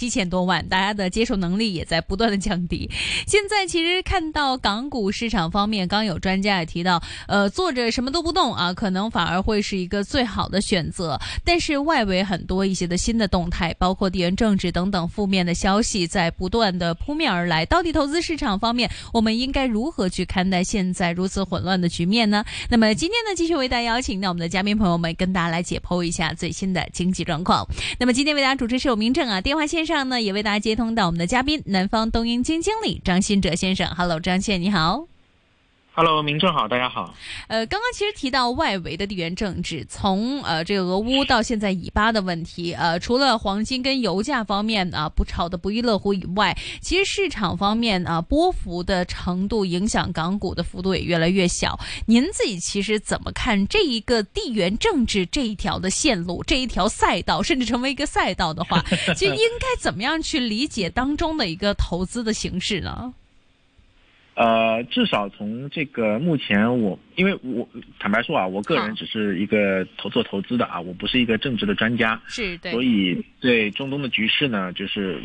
七千多万，大家的接受能力也在不断的降低。现在其实看到港股市场方面，刚有专家也提到，呃，坐着什么都不动啊，可能反而会是一个最好的选择。但是外围很多一些的新的动态，包括地缘政治等等负面的消息在不断的扑面而来。到底投资市场方面，我们应该如何去看待现在如此混乱的局面呢？那么今天呢，继续为大家邀请到我们的嘉宾朋友们，跟大家来解剖一下最新的经济状况。那么今天为大家主持是有明正啊，电话线。上呢，也为大家接通到我们的嘉宾，南方东英基金经理张新哲先生。Hello，张倩你好。Hello，明正好，大家好。呃，刚刚其实提到外围的地缘政治，从呃这个俄乌到现在以巴的问题，呃，除了黄金跟油价方面啊不炒的不亦乐乎以外，其实市场方面啊波幅的程度影响港股的幅度也越来越小。您自己其实怎么看这一个地缘政治这一条的线路，这一条赛道，甚至成为一个赛道的话，其实应该怎么样去理解当中的一个投资的形式呢？呃，至少从这个目前我，因为我坦白说啊，我个人只是一个投做投资的啊，我不是一个政治的专家，是，对，所以对中东的局势呢，就是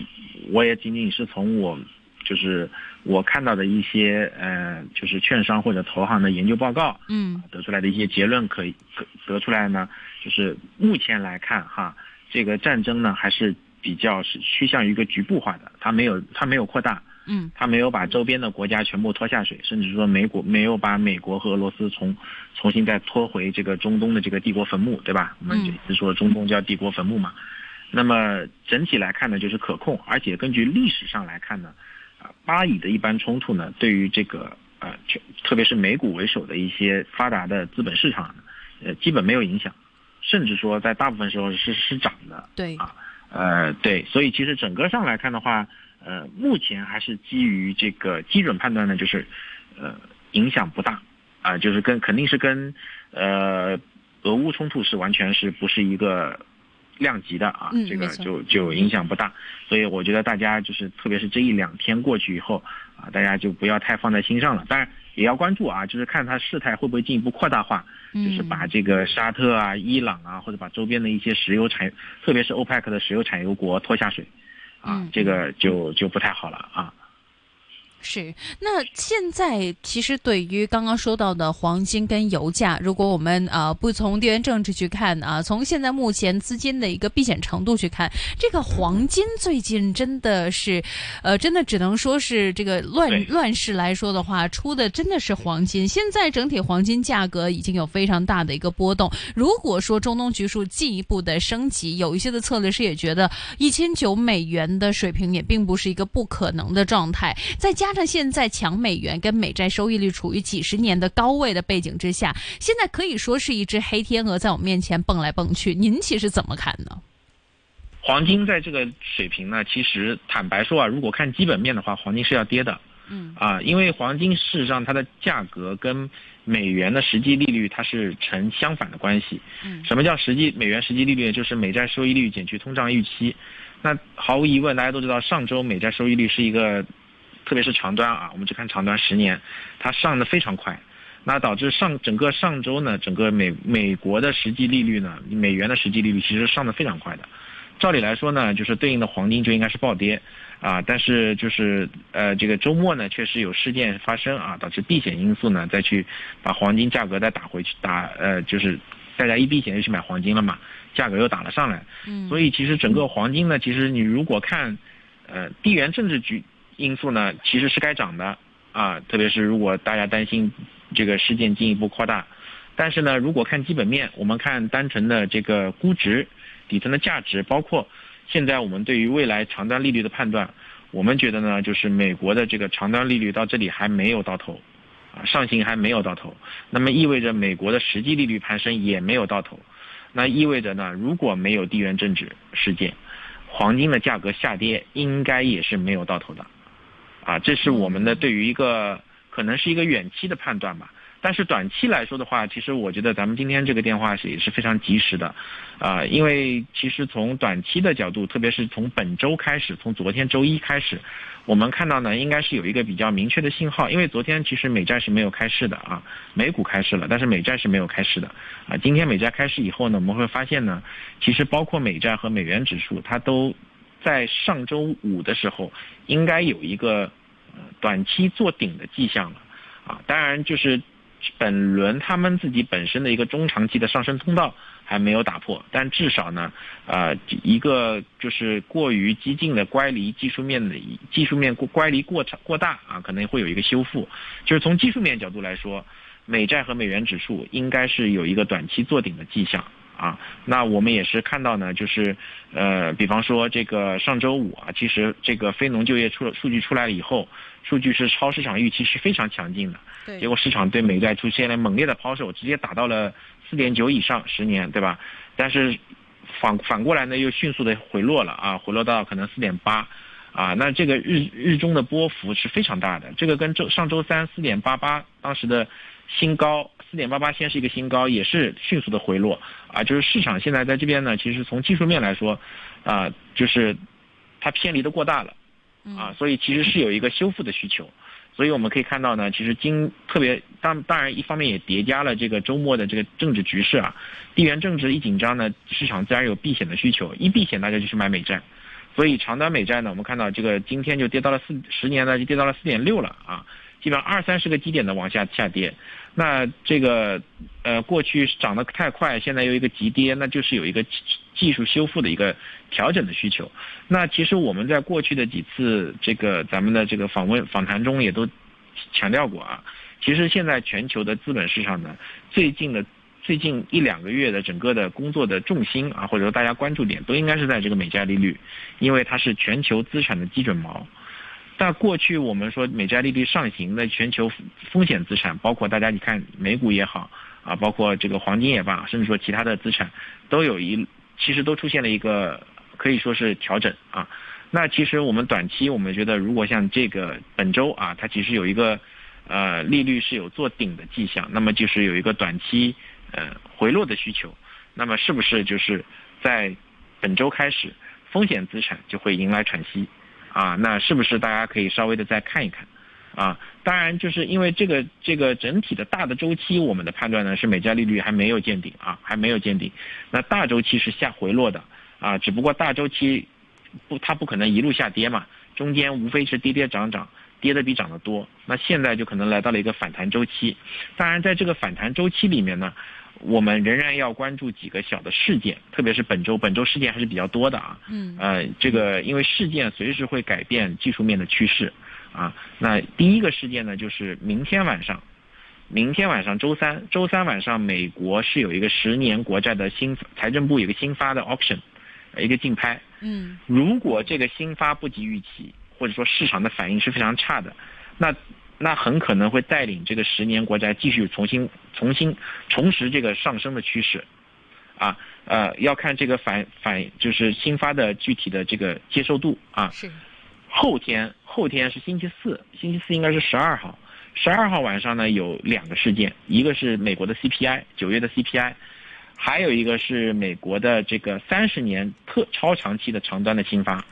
我也仅仅是从我就是我看到的一些呃，就是券商或者投行的研究报告，嗯，得出来的一些结论可以得出来呢，就是目前来看哈，这个战争呢还是比较是趋向于一个局部化的，它没有它没有扩大。嗯，他没有把周边的国家全部拖下水，甚至说美国没有把美国和俄罗斯从重新再拖回这个中东的这个帝国坟墓，对吧？我们一直说中东叫帝国坟墓嘛。那么整体来看呢，就是可控，而且根据历史上来看呢，啊，巴以的一般冲突呢，对于这个呃，特别是美股为首的一些发达的资本市场，呃，基本没有影响，甚至说在大部分时候是是涨的。对啊，呃，对，所以其实整个上来看的话。呃，目前还是基于这个基准判断呢，就是，呃，影响不大，啊，就是跟肯定是跟，呃，俄乌冲突是完全是不是一个量级的啊，这个就就影响不大，所以我觉得大家就是特别是这一两天过去以后啊，大家就不要太放在心上了，当然也要关注啊，就是看它事态会不会进一步扩大化，就是把这个沙特啊、伊朗啊，或者把周边的一些石油产，特别是欧佩克的石油产油国拖下水。啊，这个就就不太好了啊。是，那现在其实对于刚刚说到的黄金跟油价，如果我们啊不从地缘政治去看啊，从现在目前资金的一个避险程度去看，这个黄金最近真的是，呃，真的只能说是这个乱乱世来说的话，出的真的是黄金。现在整体黄金价格已经有非常大的一个波动。如果说中东局势进一步的升级，有一些的策略师也觉得一千九美元的水平也并不是一个不可能的状态，再加。那现在强美元跟美债收益率处于几十年的高位的背景之下，现在可以说是一只黑天鹅在我们面前蹦来蹦去。您其实怎么看呢？黄金在这个水平呢，其实坦白说啊，如果看基本面的话，黄金是要跌的。嗯啊，因为黄金事实上它的价格跟美元的实际利率它是成相反的关系。嗯，什么叫实际美元实际利率？就是美债收益率减去通胀预期。那毫无疑问，大家都知道，上周美债收益率是一个。特别是长端啊，我们只看长端十年，它上的非常快，那导致上整个上周呢，整个美美国的实际利率呢，美元的实际利率其实上的非常快的。照理来说呢，就是对应的黄金就应该是暴跌啊，但是就是呃这个周末呢，确实有事件发生啊，导致避险因素呢再去把黄金价格再打回去，打呃就是大家一避险就去买黄金了嘛，价格又打了上来。嗯。所以其实整个黄金呢，其实你如果看呃地缘政治局。因素呢，其实是该涨的。啊，特别是如果大家担心这个事件进一步扩大，但是呢，如果看基本面，我们看单纯的这个估值、底层的价值，包括现在我们对于未来长端利率的判断，我们觉得呢，就是美国的这个长端利率到这里还没有到头，啊，上行还没有到头，那么意味着美国的实际利率攀升也没有到头，那意味着呢，如果没有地缘政治事件，黄金的价格下跌应该也是没有到头的。啊，这是我们的对于一个可能是一个远期的判断吧。但是短期来说的话，其实我觉得咱们今天这个电话是也是非常及时的，啊，因为其实从短期的角度，特别是从本周开始，从昨天周一开始，我们看到呢，应该是有一个比较明确的信号。因为昨天其实美债是没有开市的啊，美股开市了，但是美债是没有开市的啊。今天美债开市以后呢，我们会发现呢，其实包括美债和美元指数，它都。在上周五的时候应该有一个短期做顶的迹象了啊。当然，就是本轮他们自己本身的一个中长期的上升通道还没有打破，但至少呢，呃，一个就是过于激进的乖离技术面的技术面过乖离过长过大啊，可能会有一个修复。就是从技术面角度来说，美债和美元指数应该是有一个短期做顶的迹象。啊，那我们也是看到呢，就是，呃，比方说这个上周五啊，其实这个非农就业出数据出来了以后，数据是超市场预期是非常强劲的，对，结果市场对美债出现了猛烈的抛售，直接打到了四点九以上十年，对吧？但是反反过来呢，又迅速的回落了啊，回落到可能四点八，啊，那这个日日中的波幅是非常大的，这个跟周上周三四点八八当时的新高。四点八八先是一个新高，也是迅速的回落。啊，就是市场现在在这边呢，其实从技术面来说，啊，就是它偏离的过大了，啊，所以其实是有一个修复的需求，所以我们可以看到呢，其实今特别当当然一方面也叠加了这个周末的这个政治局势啊，地缘政治一紧张呢，市场自然有避险的需求，一避险大家就去买美债，所以长短美债呢，我们看到这个今天就跌到了四十年呢就跌到了四点六了啊。基本上二三十个基点的往下下跌，那这个呃过去涨得太快，现在又一个急跌，那就是有一个技术修复的一个调整的需求。那其实我们在过去的几次这个咱们的这个访问访谈中也都强调过啊，其实现在全球的资本市场呢，最近的最近一两个月的整个的工作的重心啊，或者说大家关注点都应该是在这个美债利率，因为它是全球资产的基准锚。但过去我们说美债利率上行的全球风险资产，包括大家你看美股也好啊，包括这个黄金也罢，甚至说其他的资产，都有一其实都出现了一个可以说是调整啊。那其实我们短期我们觉得，如果像这个本周啊，它其实有一个呃利率是有做顶的迹象，那么就是有一个短期呃回落的需求，那么是不是就是在本周开始风险资产就会迎来喘息？啊，那是不是大家可以稍微的再看一看？啊，当然就是因为这个这个整体的大的周期，我们的判断呢是美债利率还没有见顶啊，还没有见顶。那大周期是下回落的啊，只不过大周期不它不可能一路下跌嘛，中间无非是跌跌涨涨，跌的比涨得多。那现在就可能来到了一个反弹周期。当然在这个反弹周期里面呢。我们仍然要关注几个小的事件，特别是本周，本周事件还是比较多的啊。嗯。呃，这个因为事件随时会改变技术面的趋势，啊，那第一个事件呢，就是明天晚上，明天晚上周三，周三晚上美国是有一个十年国债的新财政部有个新发的 option，一个竞拍。嗯。如果这个新发不及预期，或者说市场的反应是非常差的，那。那很可能会带领这个十年国债继续重新、重新重拾这个上升的趋势，啊，呃，要看这个反反就是新发的具体的这个接受度啊。是。后天后天是星期四，星期四应该是十二号，十二号晚上呢有两个事件，一个是美国的 CPI 九月的 CPI，还有一个是美国的这个三十年特超长期的长端的新发。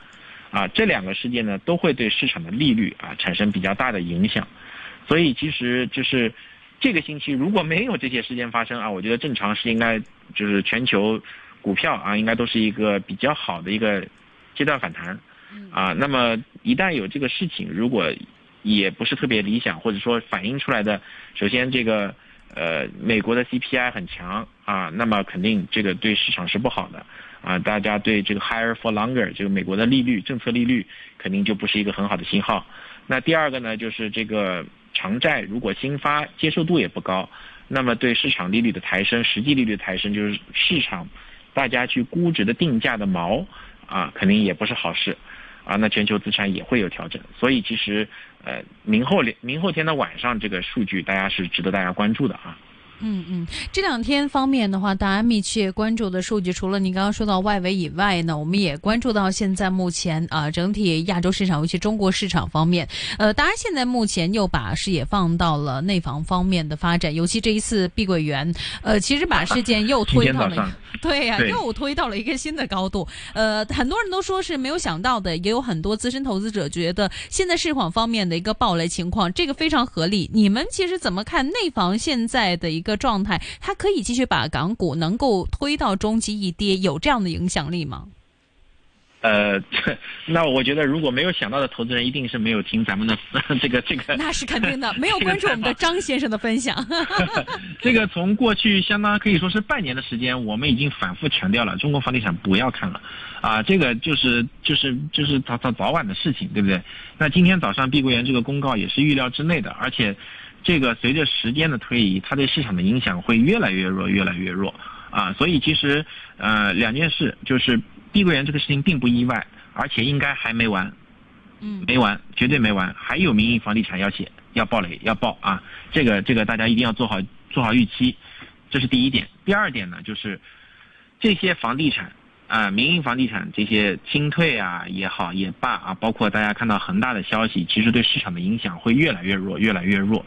啊，这两个事件呢，都会对市场的利率啊产生比较大的影响，所以其实就是这个星期如果没有这些事件发生啊，我觉得正常是应该就是全球股票啊应该都是一个比较好的一个阶段反弹，啊，那么一旦有这个事情，如果也不是特别理想，或者说反映出来的，首先这个呃美国的 CPI 很强啊，那么肯定这个对市场是不好的。啊，大家对这个 higher for longer 这个美国的利率政策利率肯定就不是一个很好的信号。那第二个呢，就是这个长债如果新发接受度也不高，那么对市场利率的抬升、实际利率的抬升，就是市场大家去估值的定价的锚啊，肯定也不是好事啊。那全球资产也会有调整，所以其实呃，明后明后天的晚上这个数据，大家是值得大家关注的啊。嗯嗯，这两天方面的话，大家密切关注的数据，除了您刚刚说到外围以外呢，我们也关注到现在目前啊，整体亚洲市场，尤其中国市场方面，呃，大家现在目前又把视野放到了内房方面的发展，尤其这一次碧桂园，呃，其实把事件又推到了，对呀，又推到了一个新的高度。呃，很多人都说是没有想到的，也有很多资深投资者觉得现在市场方面的一个暴雷情况，这个非常合理。你们其实怎么看内房现在的一个？状态，它可以继续把港股能够推到中期一跌，有这样的影响力吗？呃，那我觉得如果没有想到的投资人，一定是没有听咱们的这个这个。那是肯定的，没有关注我们的张先生的分享。这个从过去相当可以说是半年的时间，我们已经反复强调了，中国房地产不要看了，啊，这个就是就是就是早早早晚的事情，对不对？那今天早上碧桂园这个公告也是预料之内的，而且这个随着时间的推移，它对市场的影响会越来越弱，越来越弱。啊，所以其实，呃，两件事就是碧桂园这个事情并不意外，而且应该还没完，嗯，没完，绝对没完，还有民营房地产要写，要爆雷，要爆啊！这个这个大家一定要做好做好预期，这是第一点。第二点呢，就是这些房地产啊，民营房地产这些清退啊也好也罢啊，包括大家看到恒大的消息，其实对市场的影响会越来越弱，越来越弱，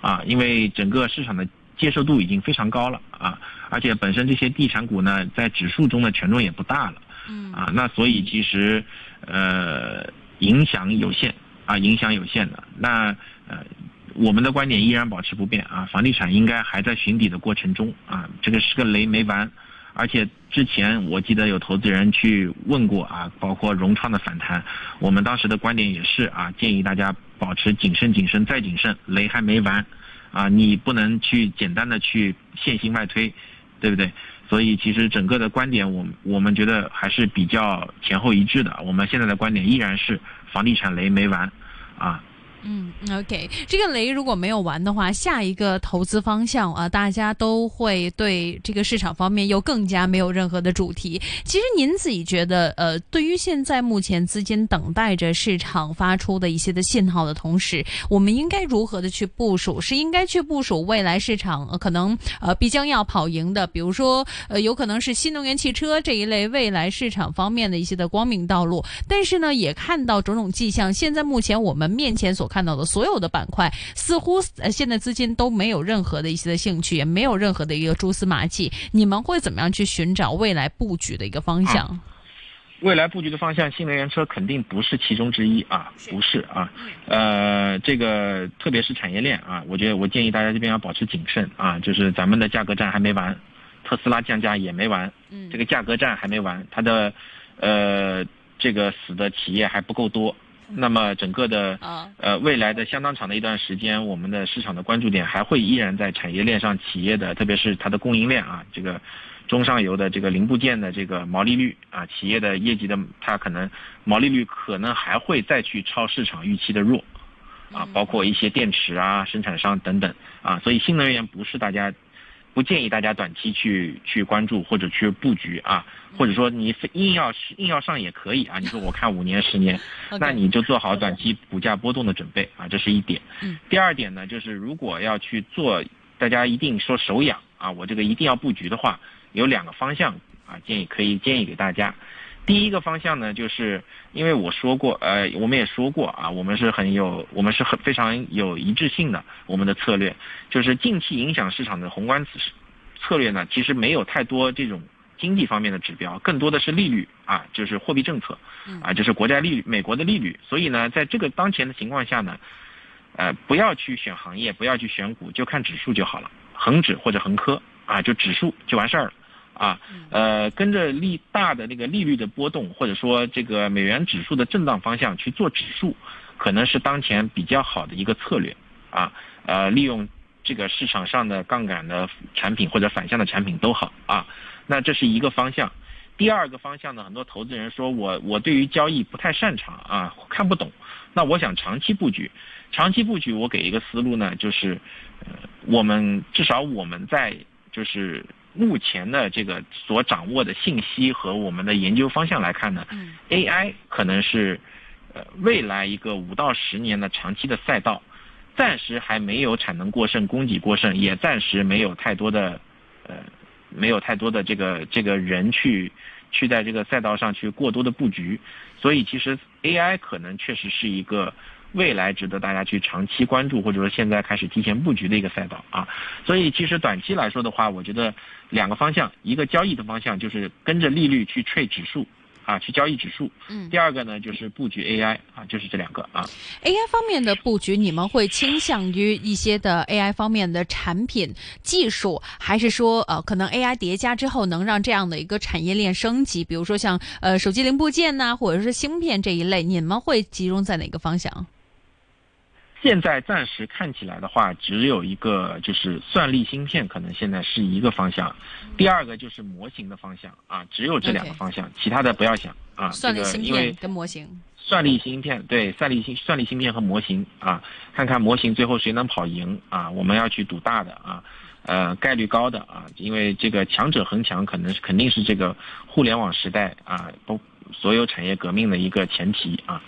啊，因为整个市场的。接受度已经非常高了啊，而且本身这些地产股呢，在指数中的权重也不大了，嗯啊，那所以其实呃影响有限啊，影响有限的。那呃我们的观点依然保持不变啊，房地产应该还在寻底的过程中啊，这个是个雷没完。而且之前我记得有投资人去问过啊，包括融创的反弹，我们当时的观点也是啊，建议大家保持谨慎、谨慎再谨慎，雷还没完。啊，你不能去简单的去线性外推，对不对？所以其实整个的观点，我我们觉得还是比较前后一致的。我们现在的观点依然是房地产雷没完，啊。嗯，OK，这个雷如果没有完的话，下一个投资方向啊，大家都会对这个市场方面又更加没有任何的主题。其实您自己觉得，呃，对于现在目前资金等待着市场发出的一些的信号的同时，我们应该如何的去部署？是应该去部署未来市场可能呃必将要跑赢的，比如说呃有可能是新能源汽车这一类未来市场方面的一些的光明道路。但是呢，也看到种种迹象，现在目前我们面前所看到的所有的板块，似乎呃现在资金都没有任何的一些的兴趣，也没有任何的一个蛛丝马迹。你们会怎么样去寻找未来布局的一个方向？未来布局的方向，新能源车肯定不是其中之一啊，不是啊。呃，这个特别是产业链啊，我觉得我建议大家这边要保持谨慎啊，就是咱们的价格战还没完，特斯拉降价也没完，嗯，这个价格战还没完，它的呃这个死的企业还不够多。那么整个的呃未来的相当长的一段时间，我们的市场的关注点还会依然在产业链上，企业的特别是它的供应链啊，这个中上游的这个零部件的这个毛利率啊，企业的业绩的它可能毛利率可能还会再去超市场预期的弱，啊，包括一些电池啊生产商等等啊，所以新能源不是大家。不建议大家短期去去关注或者去布局啊，或者说你硬要硬要上也可以啊。你说我看五年十年，那你就做好短期股价波动的准备啊，这是一点。第二点呢，就是如果要去做，大家一定说手痒啊，我这个一定要布局的话，有两个方向啊，建议可以建议给大家。第一个方向呢，就是因为我说过，呃，我们也说过啊，我们是很有，我们是很非常有一致性的，我们的策略就是近期影响市场的宏观策策略呢，其实没有太多这种经济方面的指标，更多的是利率啊，就是货币政策，啊，就是国债利率，美国的利率。所以呢，在这个当前的情况下呢，呃，不要去选行业，不要去选股，就看指数就好了，恒指或者恒科啊，就指数就完事儿了。啊，呃，跟着利大的那个利率的波动，或者说这个美元指数的震荡方向去做指数，可能是当前比较好的一个策略。啊，呃，利用这个市场上的杠杆的产品或者反向的产品都好啊。那这是一个方向。第二个方向呢，很多投资人说我我对于交易不太擅长啊，看不懂。那我想长期布局，长期布局我给一个思路呢，就是呃，我们至少我们在就是。目前的这个所掌握的信息和我们的研究方向来看呢，AI 可能是呃未来一个五到十年的长期的赛道，暂时还没有产能过剩、供给过剩，也暂时没有太多的呃没有太多的这个这个人去去在这个赛道上去过多的布局，所以其实 AI 可能确实是一个。未来值得大家去长期关注，或者说现在开始提前布局的一个赛道啊，所以其实短期来说的话，我觉得两个方向，一个交易的方向就是跟着利率去 trade 指数，啊，去交易指数。嗯。第二个呢，就是布局 AI 啊，就是这两个啊。AI 方面的布局，你们会倾向于一些的 AI 方面的产品技术，还是说呃，可能 AI 叠加之后能让这样的一个产业链升级？比如说像呃手机零部件呐，或者是芯片这一类，你们会集中在哪个方向？现在暂时看起来的话，只有一个就是算力芯片，可能现在是一个方向。第二个就是模型的方向啊，只有这两个方向，其他的不要想啊。算力芯片跟模型。算力芯片对，算力芯算力芯片和模型啊，看看模型最后谁能跑赢啊？我们要去赌大的啊，呃，概率高的啊，因为这个强者恒强，可能是肯定是这个互联网时代啊，都所有产业革命的一个前提啊。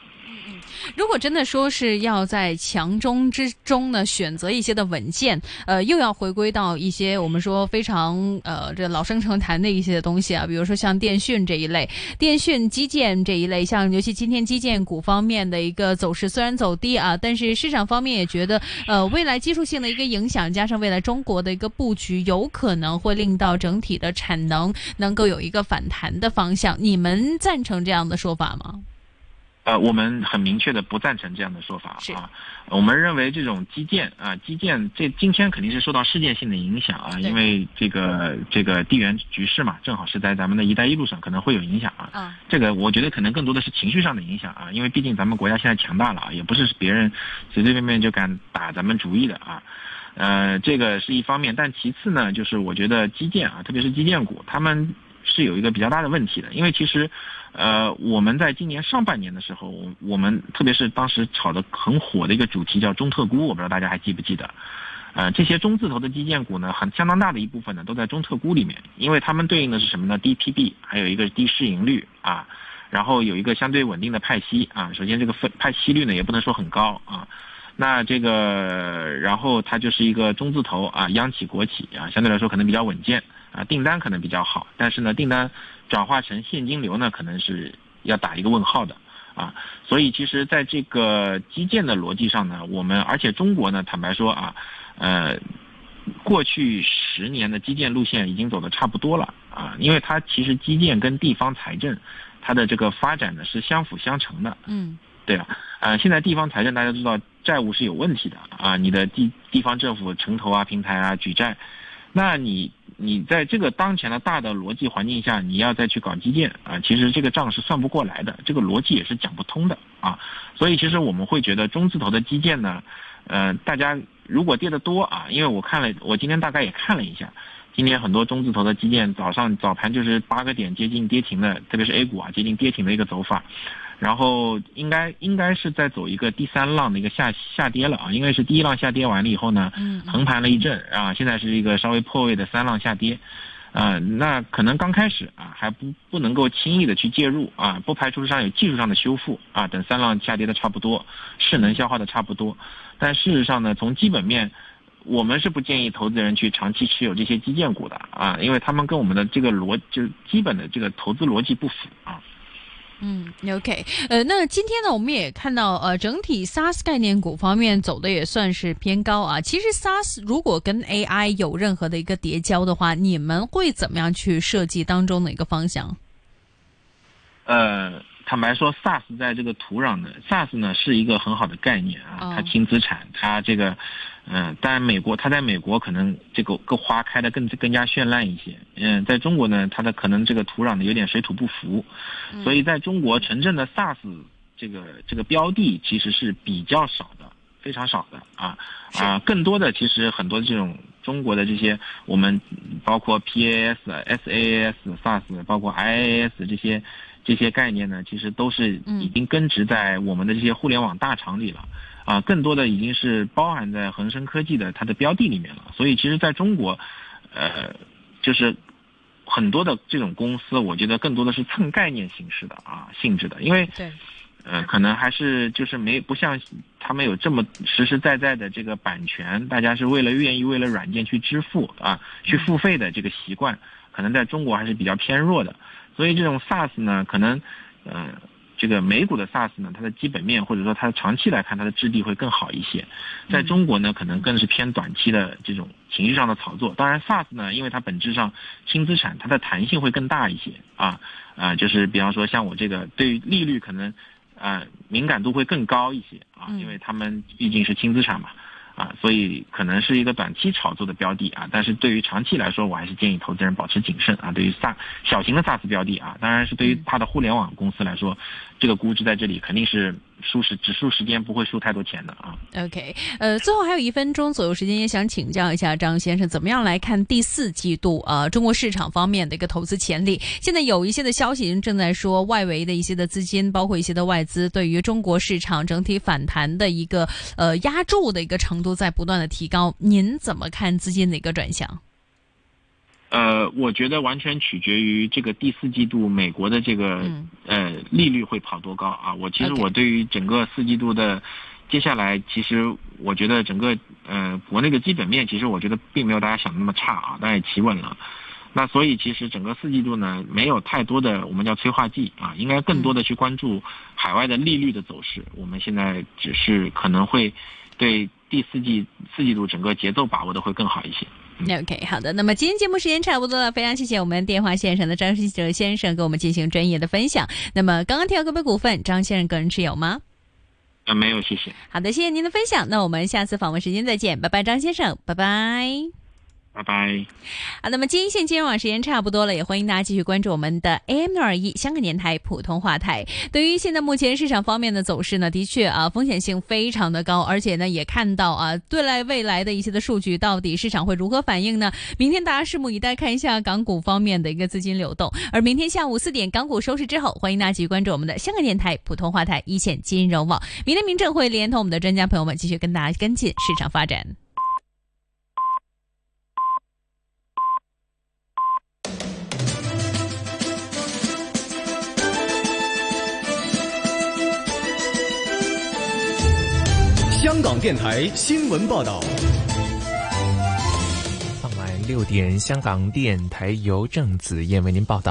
如果真的说是要在强中之中呢，选择一些的稳健，呃，又要回归到一些我们说非常呃这老生常谈的一些东西啊，比如说像电讯这一类，电讯基建这一类，像尤其今天基建股方面的一个走势虽然走低啊，但是市场方面也觉得呃未来技术性的一个影响，加上未来中国的一个布局，有可能会令到整体的产能能够有一个反弹的方向。你们赞成这样的说法吗？呃，我们很明确的不赞成这样的说法啊。我们认为这种基建啊，基建这今天肯定是受到事件性的影响啊，因为这个这个地缘局势嘛，正好是在咱们的一带一路上可能会有影响啊。这个我觉得可能更多的是情绪上的影响啊，因为毕竟咱们国家现在强大了啊，也不是别人随随便便就敢打咱们主意的啊。呃，这个是一方面，但其次呢，就是我觉得基建啊，特别是基建股，他们是有一个比较大的问题的，因为其实。呃，我们在今年上半年的时候，我我们特别是当时炒的很火的一个主题叫中特估，我不知道大家还记不记得？呃，这些中字头的基建股呢，很相当大的一部分呢都在中特估里面，因为它们对应的是什么呢？低 PB，还有一个低市盈率啊，然后有一个相对稳定的派息啊。首先这个分派息率呢也不能说很高啊，那这个然后它就是一个中字头啊，央企国企啊，相对来说可能比较稳健啊，订单可能比较好，但是呢订单。转化成现金流呢，可能是要打一个问号的啊。所以其实，在这个基建的逻辑上呢，我们而且中国呢，坦白说啊，呃，过去十年的基建路线已经走的差不多了啊，因为它其实基建跟地方财政它的这个发展呢是相辅相成的。嗯，对啊，呃，现在地方财政大家知道债务是有问题的啊，你的地地方政府城投啊、平台啊举债，那你。你在这个当前的大的逻辑环境下，你要再去搞基建啊，其实这个账是算不过来的，这个逻辑也是讲不通的啊。所以其实我们会觉得中字头的基建呢，呃，大家如果跌得多啊，因为我看了，我今天大概也看了一下，今天很多中字头的基建早上早盘就是八个点接近跌停的，特别是 A 股啊接近跌停的一个走法。然后应该应该是在走一个第三浪的一个下下跌了啊，因为是第一浪下跌完了以后呢，横盘了一阵啊，现在是一个稍微破位的三浪下跌，啊，那可能刚开始啊还不不能够轻易的去介入啊，不排除上有技术上的修复啊，等三浪下跌的差不多，势能消化的差不多，但事实上呢，从基本面，我们是不建议投资人去长期持有这些基建股的啊，因为他们跟我们的这个逻就是基本的这个投资逻辑不符啊。嗯，OK，呃，那今天呢，我们也看到，呃，整体 SaaS 概念股方面走的也算是偏高啊。其实 SaaS 如果跟 AI 有任何的一个叠交的话，你们会怎么样去设计当中的一个方向？呃，坦白说，SaaS 在这个土壤的 SaaS 呢是一个很好的概念啊，它轻资产，它这个。嗯，当然，美国它在美国可能这个个花开的更更加绚烂一些。嗯，在中国呢，它的可能这个土壤呢有点水土不服，所以在中国城镇的 SaaS 这个这个标的其实是比较少的，非常少的啊啊，更多的其实很多这种中国的这些我们包括 PaaS、SaaS、SaaS，包括 IaaS 这些这些概念呢，其实都是已经根植在我们的这些互联网大厂里了。啊，更多的已经是包含在恒生科技的它的标的里面了。所以，其实在中国，呃，就是很多的这种公司，我觉得更多的是蹭概念形式的啊性质的，因为对，呃，可能还是就是没不像他们有这么实实在在的这个版权，大家是为了愿意为了软件去支付啊去付费的这个习惯，可能在中国还是比较偏弱的。所以，这种 SaaS 呢，可能嗯。这个美股的 SaaS 呢，它的基本面或者说它的长期来看它的质地会更好一些，在中国呢可能更是偏短期的这种情绪上的炒作。当然 SaaS 呢，因为它本质上轻资产，它的弹性会更大一些啊啊，就是比方说像我这个对于利率可能啊敏感度会更高一些啊，因为他们毕竟是轻资产嘛。啊，所以可能是一个短期炒作的标的啊，但是对于长期来说，我还是建议投资人保持谨慎啊。对于 SaaS 小型的 SaaS 标的啊，当然是对于它的互联网公司来说，这个估值在这里肯定是。输时只输时间不会输太多钱的啊。OK，呃，最后还有一分钟左右时间，也想请教一下张先生，怎么样来看第四季度啊中国市场方面的一个投资潜力？现在有一些的消息正在说，外围的一些的资金，包括一些的外资，对于中国市场整体反弹的一个呃压注的一个程度在不断的提高。您怎么看资金的一个转向？呃，我觉得完全取决于这个第四季度美国的这个呃利率会跑多高啊。我其实我对于整个四季度的接下来，其实我觉得整个呃国内的基本面，其实我觉得并没有大家想的那么差啊，当然也企稳了。那所以其实整个四季度呢，没有太多的我们叫催化剂啊，应该更多的去关注海外的利率的走势。我们现在只是可能会对第四季四季度整个节奏把握的会更好一些。OK，好的。那么今天节目时间差不多了，非常谢谢我们电话线上的张世哲先生给我们进行专业的分享。那么刚刚提到个别股份，张先生个人持有吗？啊，没有，谢谢。好的，谢谢您的分享。那我们下次访问时间再见，拜拜，张先生，拜拜。拜拜。好，那么今天线金融网时间差不多了，也欢迎大家继续关注我们的 AM 六二一香港电台普通话台。对于现在目前市场方面的走势呢，的确啊风险性非常的高，而且呢也看到啊对来未来的一些的数据，到底市场会如何反应呢？明天大家拭目以待，看一下港股方面的一个资金流动。而明天下午四点港股收市之后，欢迎大家继续关注我们的香港电台普通话台一线金融网。明天明正会连同我们的专家朋友们继续跟大家跟进市场发展。香港电台新闻报道：傍晚六点，香港电台由郑子燕为您报道。